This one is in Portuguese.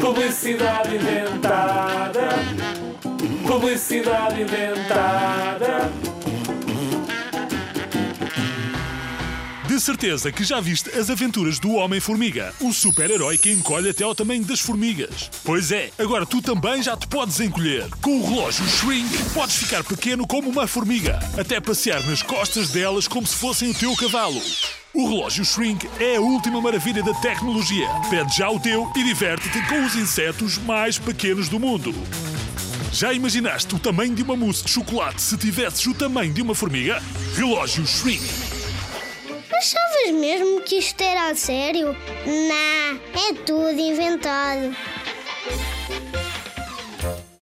Publicidade inventada. Publicidade inventada. De certeza que já viste as aventuras do Homem-Formiga, o super-herói que encolhe até ao tamanho das formigas. Pois é, agora tu também já te podes encolher. Com o relógio Shrink, podes ficar pequeno como uma formiga, até passear nas costas delas como se fossem o teu cavalo. O relógio Shrink é a última maravilha da tecnologia. Pede já o teu e diverte-te com os insetos mais pequenos do mundo. Já imaginaste o tamanho de uma mousse de chocolate se tivesses o tamanho de uma formiga? Relógio Shrink. Achavas mesmo que isto era a sério? Não, é tudo inventado.